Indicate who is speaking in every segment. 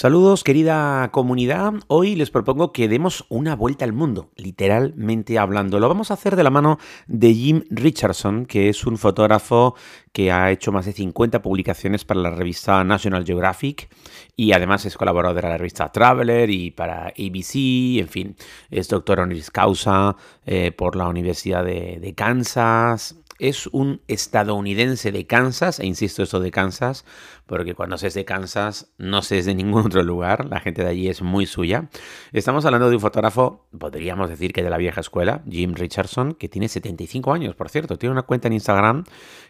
Speaker 1: Saludos querida comunidad, hoy les propongo que demos una vuelta al mundo, literalmente hablando. Lo vamos a hacer de la mano de Jim Richardson, que es un fotógrafo que ha hecho más de 50 publicaciones para la revista National Geographic y además es colaborador de la revista Traveler y para ABC, en fin, es doctor honoris causa eh, por la Universidad de, de Kansas, es un estadounidense de Kansas, e insisto esto de Kansas, porque cuando se es de Kansas no se es de ningún otro lugar, la gente de allí es muy suya. Estamos hablando de un fotógrafo, podríamos decir que de la vieja escuela, Jim Richardson, que tiene 75 años, por cierto, tiene una cuenta en Instagram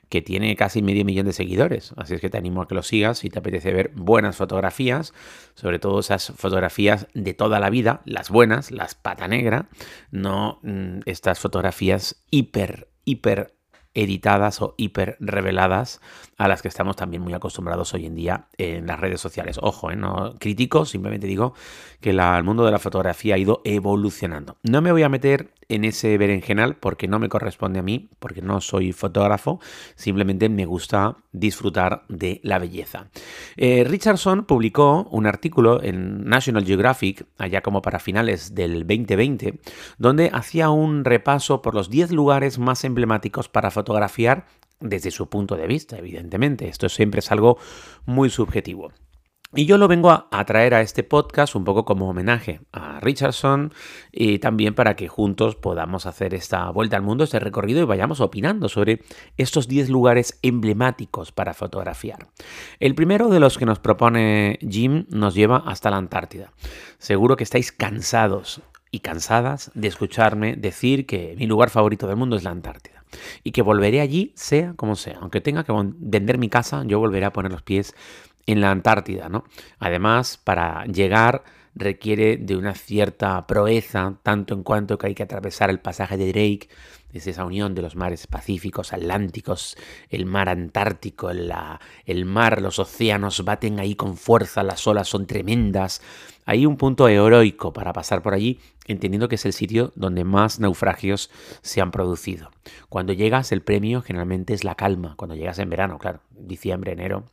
Speaker 1: que tiene casi medio millón de seguidores, así es que te animo a que lo sigas si te apetece ver buenas fotografías, sobre todo esas fotografías de toda la vida, las buenas, las pata negra, no mm, estas fotografías hiper, hiper editadas o hiper reveladas a las que estamos también muy acostumbrados hoy en día en las redes sociales. Ojo, ¿eh? no critico, simplemente digo que el mundo de la fotografía ha ido evolucionando. No me voy a meter en ese berenjenal porque no me corresponde a mí, porque no soy fotógrafo, simplemente me gusta disfrutar de la belleza. Eh, Richardson publicó un artículo en National Geographic, allá como para finales del 2020, donde hacía un repaso por los 10 lugares más emblemáticos para fotografiar desde su punto de vista, evidentemente. Esto siempre es algo muy subjetivo. Y yo lo vengo a, traer a este podcast un poco como homenaje a Richardson y también para que juntos podamos hacer esta vuelta al mundo, este recorrido y vayamos opinando sobre estos 10 lugares emblemáticos para fotografiar. El primero de los que nos propone Jim nos lleva hasta la Antártida. Seguro que estáis cansados y cansadas de escucharme decir que mi lugar favorito del mundo es la Antártida y que volveré allí sea como sea. Aunque tenga que vender mi casa, yo volveré a poner los pies en la Antártida, ¿no? Además, para llegar requiere de una cierta proeza, tanto en cuanto que hay que atravesar el pasaje de Drake, es esa unión de los mares pacíficos, atlánticos, el mar antártico, el mar, los océanos baten ahí con fuerza, las olas son tremendas. Hay un punto heroico para pasar por allí, entendiendo que es el sitio donde más naufragios se han producido. Cuando llegas, el premio generalmente es la calma, cuando llegas en verano, claro, diciembre, enero,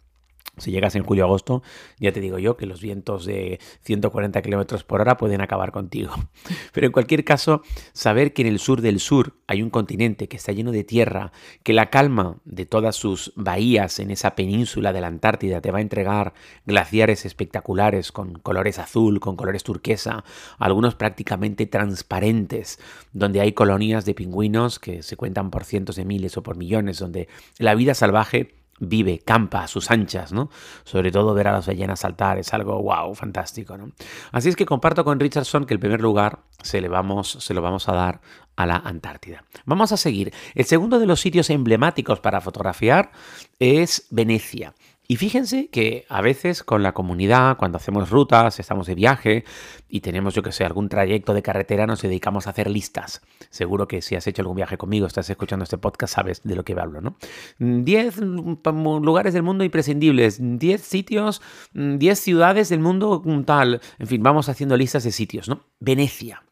Speaker 1: si llegas en julio-agosto, ya te digo yo que los vientos de 140 kilómetros por hora pueden acabar contigo. Pero en cualquier caso, saber que en el sur del sur hay un continente que está lleno de tierra, que la calma de todas sus bahías en esa península de la Antártida te va a entregar glaciares espectaculares con colores azul, con colores turquesa, algunos prácticamente transparentes, donde hay colonias de pingüinos que se cuentan por cientos de miles o por millones, donde la vida salvaje vive, campa a sus anchas, ¿no? Sobre todo ver a las ballenas saltar es algo wow, fantástico, ¿no? Así es que comparto con Richardson que el primer lugar se, le vamos, se lo vamos a dar a la Antártida. Vamos a seguir. El segundo de los sitios emblemáticos para fotografiar es Venecia. Y fíjense que a veces con la comunidad, cuando hacemos rutas, estamos de viaje y tenemos, yo que sé, algún trayecto de carretera, nos dedicamos a hacer listas. Seguro que si has hecho algún viaje conmigo, estás escuchando este podcast, sabes de lo que hablo, ¿no? 10 lugares del mundo imprescindibles, 10 sitios, 10 ciudades del mundo tal. En fin, vamos haciendo listas de sitios, ¿no? Venecia.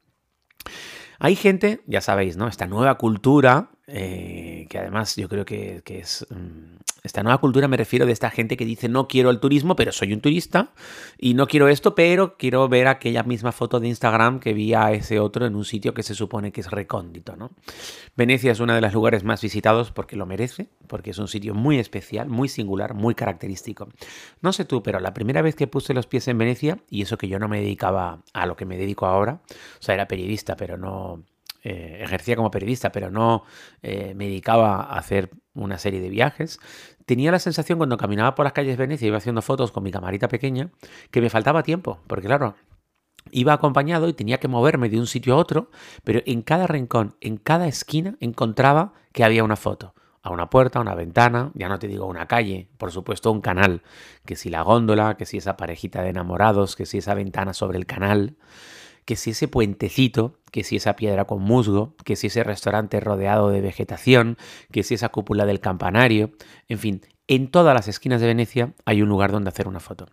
Speaker 1: Hay gente, ya sabéis, ¿no? Esta nueva cultura, eh, que además yo creo que, es... Mm, esta nueva cultura me refiero de esta gente que dice no quiero el turismo, pero soy un turista y no quiero esto, pero quiero ver aquella misma foto de Instagram que vi a ese otro en un sitio que se supone que es recóndito, ¿no? Venecia es uno de los lugares más visitados porque lo merece, porque es un sitio muy especial, muy singular, muy característico. No sé tú, pero la primera vez que puse los pies en Venecia, y eso que yo no me dedicaba a lo que me dedico ahora, o sea, era periodista, pero no eh, ejercía como periodista, pero no eh, me dedicaba a hacer una serie de viajes, tenía la sensación cuando caminaba por las calles de Venecia, iba haciendo fotos con mi camarita pequeña, que me faltaba tiempo, porque claro, iba acompañado y tenía que moverme de un sitio a otro, pero en cada rincón, en cada esquina, encontraba que había una foto. A una puerta, a una ventana, ya no te digo una calle, por supuesto un canal, que si la góndola, que si esa parejita de enamorados, que si esa ventana sobre el canal que si ese puentecito, que si esa piedra con musgo, que si ese restaurante rodeado de vegetación, que si esa cúpula del campanario, en fin, en todas las esquinas de Venecia hay un lugar donde hacer una foto.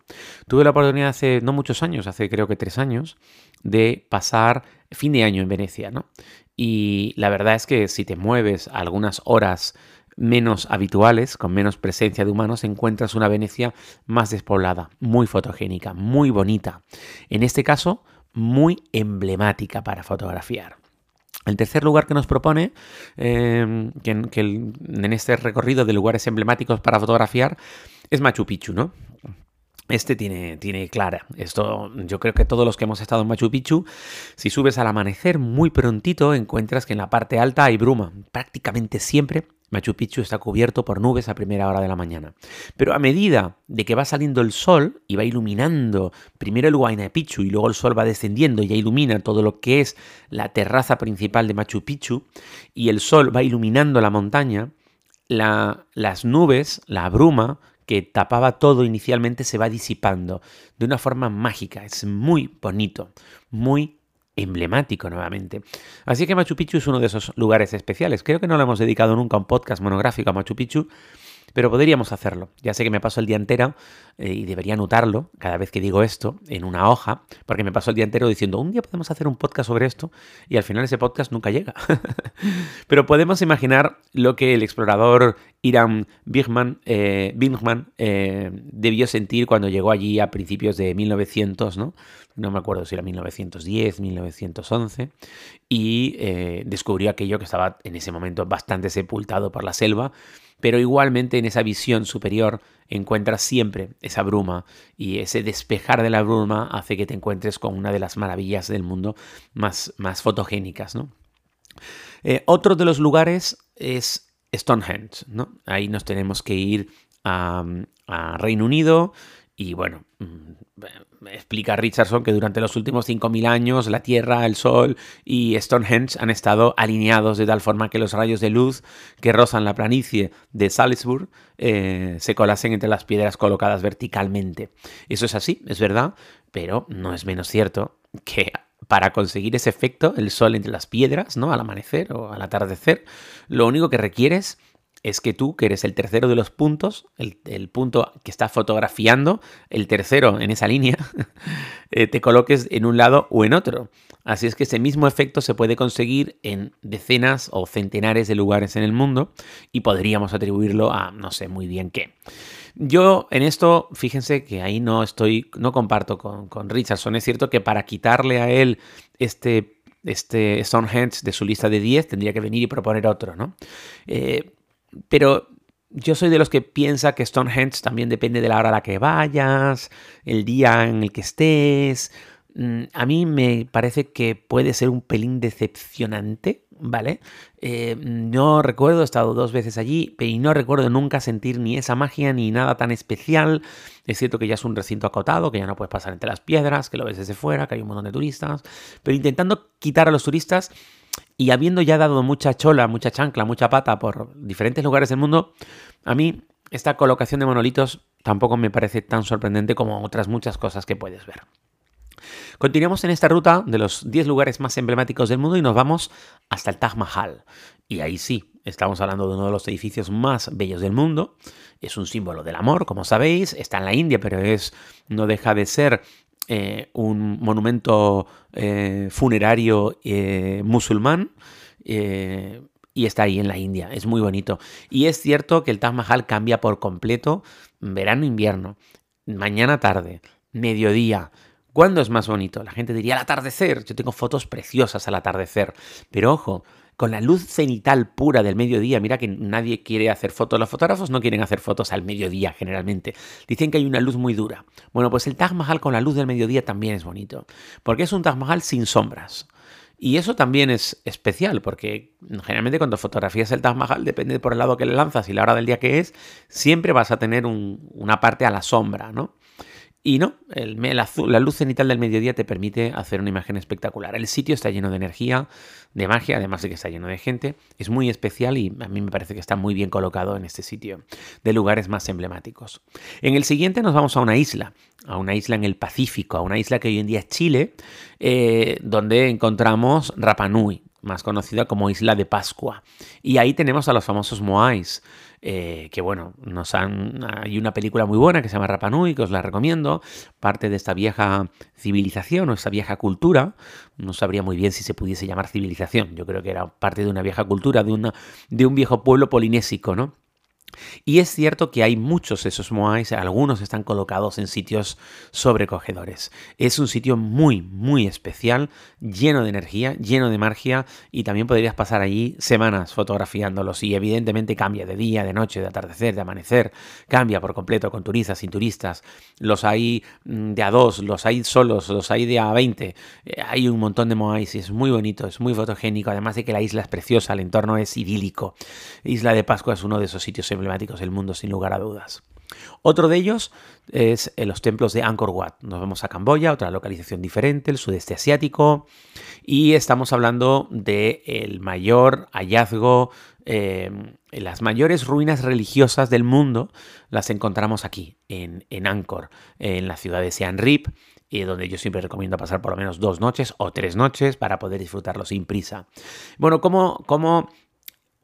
Speaker 1: Tuve la oportunidad hace no muchos años, hace creo que tres años, de pasar fin de año en Venecia, ¿no? Y la verdad es que si te mueves algunas horas menos habituales, con menos presencia de humanos, encuentras una Venecia más despoblada, muy fotogénica, muy bonita. En este caso, muy emblemática para fotografiar. El tercer lugar que nos propone, em, que, en este recorrido de lugares emblemáticos para fotografiar, es Machu Picchu, ¿no? Este tiene, tiene clara. Esto, yo creo que todos los que hemos estado en Machu Picchu, si subes al amanecer muy prontito, encuentras que en la parte alta hay bruma. Prácticamente siempre Machu Picchu está cubierto por nubes a primera hora de la mañana. Pero a medida de que va saliendo el sol y va iluminando primero el Huayna Picchu y luego el sol va descendiendo y ya ilumina todo lo que es la terraza principal de Machu Picchu y el sol va iluminando la montaña, las nubes, la bruma que tapaba todo inicialmente se va disipando de una forma mágica. Es muy bonito, muy emblemático nuevamente. Así que Machu Picchu es uno de esos lugares especiales. Creo que no lo hemos dedicado nunca un podcast monográfico a Machu Picchu, pero podríamos hacerlo. Ya sé que me paso el día entero eh, y debería anotarlo cada vez que digo esto en una hoja, porque me paso el día entero diciendo, un día podemos hacer un podcast sobre esto y al final ese podcast nunca llega. pero podemos imaginar lo que el explorador Iram Bigman, eh, eh, debió sentir cuando llegó allí a principios de 1900, ¿no? no me acuerdo si era 1910, 1911, y descubrió aquello que estaba en ese momento bastante sepultado por la selva, pero igualmente en esa visión superior encuentras siempre esa bruma y ese despejar de la bruma hace que te encuentres con una de las maravillas del mundo más, más fotogénicas. ¿no? Eh, otro de los lugares es Stonehenge. ¿no? Ahí nos tenemos que ir a, a Reino Unido y bueno, mm, explica Richardson que durante los últimos 5.000 años la Tierra, el Sol y Stonehenge han estado alineados de tal forma que los rayos de luz que rozan la planicie de Salisbury eh, se colasen entre las piedras colocadas verticalmente. Eso es así, es verdad, pero no es menos cierto que para conseguir ese efecto, el sol entre las piedras, ¿no? Al amanecer o al atardecer, lo único que requieres es que tú, que eres el tercero de los puntos, el, punto que está fotografiando, el tercero en esa línea, eh, te coloques en un lado o en otro. Así es que ese mismo efecto se puede conseguir en decenas o centenares de lugares en el mundo y podríamos atribuirlo a no sé muy bien qué. Yo en esto, fíjense que ahí no estoy, no comparto con, Richardson. Es cierto que para quitarle a él este este Stonehenge de su lista de 10 tendría que venir y proponer otro, ¿no? Eh, pero yo soy de los que piensa que Stonehenge también depende de la hora a la que vayas, el día en el que estés. Mm, a mí me parece que puede ser un pelín decepcionante, ¿vale? Eh, no recuerdo, he estado dos veces allí, y no recuerdo nunca sentir ni esa magia ni nada tan especial. Es cierto que ya es un recinto acotado, que ya no puedes pasar entre las piedras, que lo ves desde fuera, que hay un montón de turistas, pero intentando quitar a los turistas y habiendo ya dado mucha chola, mucha chancla, mucha pata por diferentes lugares del mundo, a mí esta colocación de monolitos tampoco me parece tan sorprendente como otras muchas cosas que puedes ver. Continuamos en esta ruta de los 10 lugares más emblemáticos del mundo y nos vamos hasta el Taj Mahal. Y ahí sí, estamos hablando de uno de los edificios más bellos del mundo. Es un símbolo del amor, como sabéis. Está en la India, pero es no deja de ser eh, un monumento eh, funerario eh, musulmán y está ahí en la India. Es muy bonito. Y es cierto que el Taj Mahal cambia por completo verano-invierno, mañana-tarde, mediodía. ¿Cuándo es más bonito? La gente diría al atardecer. Yo tengo fotos preciosas al atardecer. Pero ojo, con la luz cenital pura del mediodía. Mira que nadie quiere hacer fotos. Los fotógrafos no quieren hacer fotos al mediodía generalmente. Dicen que hay una luz muy dura. Bueno, pues el Taj Mahal con la luz del mediodía también es bonito. Porque es un Taj Mahal sin sombras. Y eso también es especial, porque generalmente cuando fotografías el Taj Mahal, depende por el lado que le lanzas y la hora del día que es, siempre vas a tener una parte a la sombra, ¿no? Y no, el, la luz cenital del mediodía te permite hacer una imagen espectacular. El sitio está lleno de energía, de magia, además de que está lleno de gente. Es muy especial y a mí me parece que está muy bien colocado en este sitio, de lugares más emblemáticos. En el siguiente nos vamos a una isla, a una isla en el Pacífico, a una isla que hoy en día es Chile, eh, donde encontramos Rapa Nui, más conocida como Isla de Pascua. Y ahí tenemos a los famosos Moais. Eh, que bueno, nos han, hay una película muy buena que se llama Rapanui, que os la recomiendo, parte de esta vieja civilización o esta vieja cultura, no sabría muy bien si se pudiese llamar civilización, yo creo que era parte de una vieja cultura, de, una, de un viejo pueblo polinésico, ¿no? Y es cierto que hay muchos de esos moais, algunos están colocados en sitios sobrecogedores. Es un sitio muy, muy especial, lleno de energía, lleno de magia y también podrías pasar allí semanas fotografiándolos y evidentemente cambia de día, de noche, de atardecer, de amanecer, cambia por completo con turistas, sin turistas. Los hay mm, de a dos, los hay solos, los hay de a 20. Eh, hay un montón de moais y es muy bonito, es muy fotogénico, además de que la isla es preciosa, el entorno es idílico. Isla de Pascua es uno de esos sitios emblemáticos del mundo, sin lugar a dudas. Otro de ellos es en los templos de Angkor Wat. Nos vamos a Camboya, otra localización diferente, el sudeste asiático, y estamos hablando del el mayor hallazgo, eh, las mayores ruinas religiosas del mundo las encontramos aquí, en, en Angkor, en la ciudad de Siem Reap, donde yo siempre recomiendo pasar por lo menos dos noches o tres noches para poder disfrutarlo sin prisa. Bueno, ¿cómo, cómo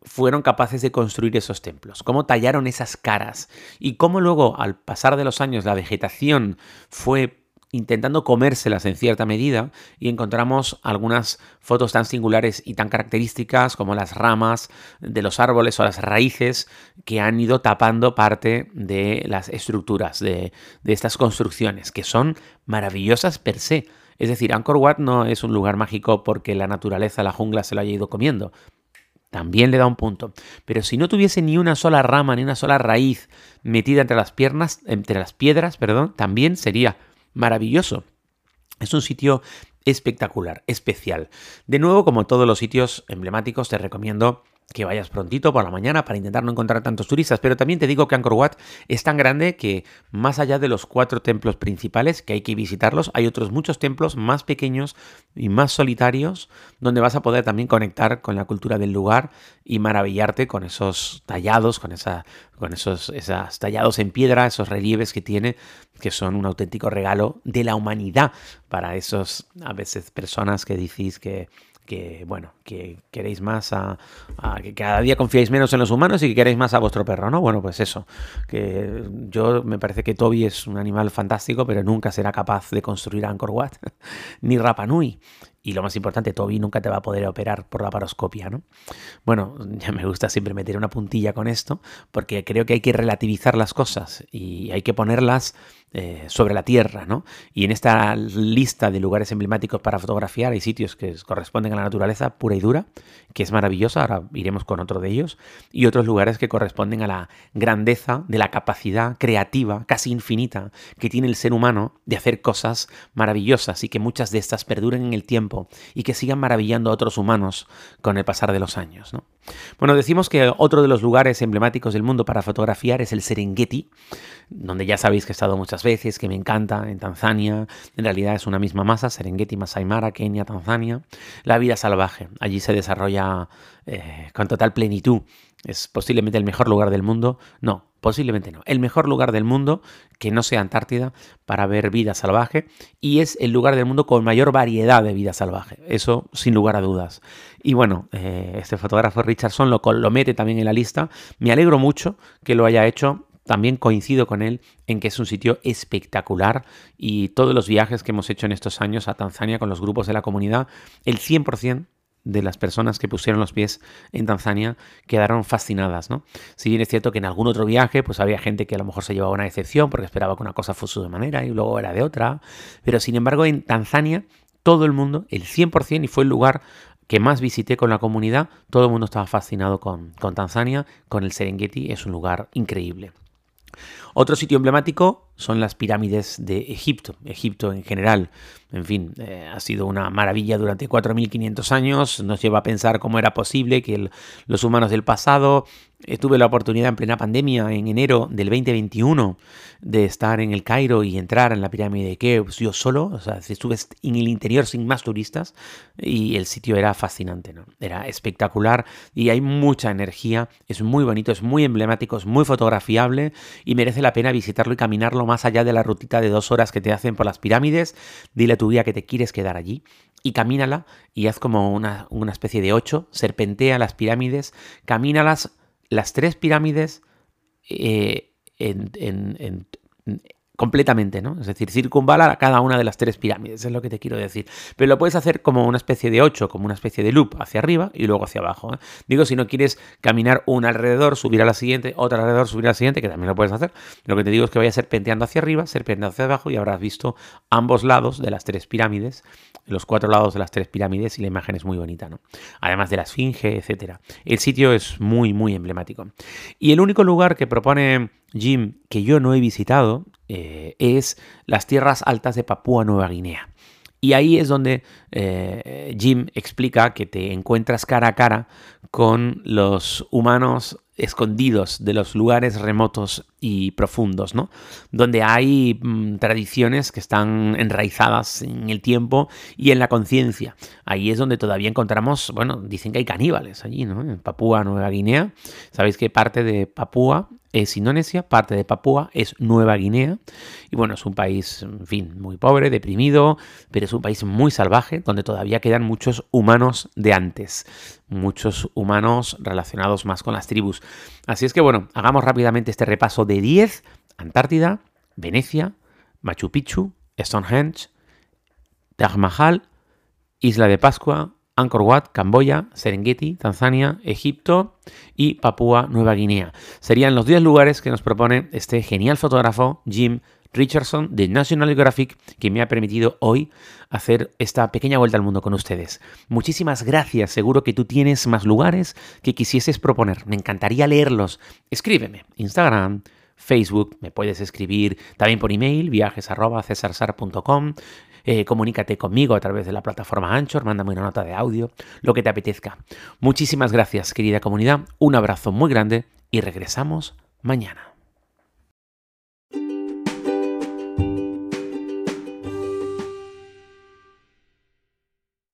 Speaker 1: fueron capaces de construir esos templos, cómo tallaron esas caras y cómo luego al pasar de los años la vegetación fue intentando comérselas en cierta medida y encontramos algunas fotos tan singulares y tan características como las ramas de los árboles o las raíces que han ido tapando parte de las estructuras de, de estas construcciones, que son maravillosas per se. Es decir, Angkor Wat no es un lugar mágico porque la naturaleza, la jungla se lo haya ido comiendo también le da un punto. Pero si no tuviese ni una sola rama, ni una sola raíz metida entre las piernas, entre las piedras, perdón, también sería maravilloso. Es un sitio espectacular, especial. De nuevo, como todos los sitios emblemáticos, te recomiendo que vayas prontito por la mañana para intentar no encontrar tantos turistas, pero también te digo que Angkor Wat es tan grande que más allá de los cuatro templos principales que hay que visitarlos, hay otros muchos templos más pequeños y más solitarios donde vas a poder también conectar con la cultura del lugar y maravillarte con esos tallados, con esa con esos tallados en piedra, esos relieves que tiene que son un auténtico regalo de la humanidad para esos a veces personas que decís que que, bueno, que queréis más a, que cada día confiáis menos en los humanos y que queréis más a vuestro perro, ¿no? Bueno, pues eso, que yo me parece que Toby es un animal fantástico, pero nunca será capaz de construir Angkor Wat, ni Rapa Nui. Y lo más importante, Toby nunca te va a poder operar por la paroscopia, ¿no? Bueno, ya me gusta siempre meter una puntilla con esto, porque creo que hay que relativizar las cosas y hay que ponerlas eh, sobre la tierra, ¿no? Y en esta lista de lugares emblemáticos para fotografiar hay sitios que corresponden a la naturaleza pura y dura, que es maravillosa, ahora iremos con otro de ellos, y otros lugares que corresponden a la grandeza de la capacidad creativa, casi infinita, que tiene el ser humano de hacer cosas maravillosas y que muchas de estas perduren en el tiempo y que sigan maravillando a otros humanos con el pasar de los años, ¿no? Bueno, decimos que otro de los lugares emblemáticos del mundo para fotografiar es el Serengeti, donde ya sabéis que he estado muchas veces, que me encanta, en Tanzania. En realidad es una misma masa, Serengeti, Masai Mara, Kenia, Tanzania. La vida salvaje, allí se desarrolla eh, con total plenitud. Es posiblemente el mejor lugar del mundo. No, posiblemente no. El mejor lugar del mundo que no sea Antártida para ver vida salvaje y es el lugar del mundo con mayor variedad de vida salvaje. Eso sin lugar a dudas. Y bueno, eh, este fotógrafo Richardson lo, mete también en la lista. Me alegro mucho que lo haya hecho también coincido con él en que es un sitio espectacular y todos los viajes que hemos hecho en estos años a Tanzania con los grupos de la comunidad, el 100% de las personas que pusieron los pies en Tanzania quedaron fascinadas, ¿no? Si bien es cierto que en algún otro viaje pues había gente que a lo mejor se llevaba una decepción porque esperaba que una cosa fuese de manera y luego era de otra, pero sin embargo en Tanzania todo el mundo, el 100%, y fue el lugar que más visité con la comunidad, todo el mundo estaba fascinado con, con Tanzania, con el Serengeti, es un lugar increíble. Otro sitio emblemático son las pirámides de Egipto, Egipto en general. En fin, eh, ha sido una maravilla durante 4.500 años, nos lleva a pensar cómo era posible que los humanos del pasado eh, tuve la oportunidad en plena pandemia, en enero del 2021, de estar en el Cairo y entrar en la pirámide de Keops yo solo. O sea, estuve en el interior sin más turistas y el sitio era fascinante, ¿no? Era espectacular y hay mucha energía. Es muy bonito, es muy emblemático, es muy fotografiable y merece la pena visitarlo y caminarlo más allá de la rutita de dos horas que te hacen por las pirámides. Dile a tu guía que te quieres quedar allí y camínala y haz como una, una especie de ocho, serpentea las pirámides, camínalas las tres pirámides eh, en, completamente, ¿no? Es decir, circunvalar a cada una de las tres pirámides, es lo que te quiero decir. Pero lo puedes hacer como una especie de ocho, como una especie de loop hacia arriba y luego hacia abajo. ¿eh? Digo, si no quieres caminar una alrededor, subir a la siguiente, otra alrededor, subir a la siguiente, que también lo puedes hacer. Lo que te digo es que vayas serpenteando hacia arriba, serpenteando hacia abajo y habrás visto ambos lados de las tres pirámides, los cuatro lados de las tres pirámides y la imagen es muy bonita, ¿no? Además de la esfinge, etcétera. El sitio es muy, muy emblemático. Y el único lugar que propone Jim que yo no he visitado eh, es las tierras altas de Papúa Nueva Guinea. Y ahí es donde eh, Jim explica que te encuentras cara a cara con los humanos escondidos de los lugares remotos y profundos, ¿no? Donde hay mm, tradiciones que están enraizadas en el tiempo y en la conciencia. Ahí es donde todavía encontramos, bueno, dicen que hay caníbales allí, ¿no? En Papúa Nueva Guinea. Sabéis que parte de Papúa es Indonesia, parte de Papúa es Nueva Guinea. Y bueno, es un país, en fin, muy pobre, deprimido, pero es un país muy salvaje, donde todavía quedan muchos humanos de antes, muchos humanos relacionados más con las tribus. Así es que bueno, hagamos rápidamente este repaso de 10. Antártida, Venecia, Machu Picchu, Stonehenge, Taj Mahal, Isla de Pascua, Angkor Wat, Camboya, Serengeti, Tanzania, Egipto y Papúa Nueva Guinea. Serían los 10 lugares que nos propone este genial fotógrafo Jim Richardson de National Geographic que me ha permitido hoy hacer esta pequeña vuelta al mundo con ustedes. Muchísimas gracias, seguro que tú tienes más lugares que quisieses proponer. Me encantaría leerlos. Escríbeme, Instagram, Facebook, me puedes escribir también por email, viajes.cesarsar.com. Eh, comunícate conmigo a través de la plataforma Anchor, mándame una nota de audio, lo que te apetezca. Muchísimas gracias, querida comunidad, un abrazo muy grande y regresamos mañana.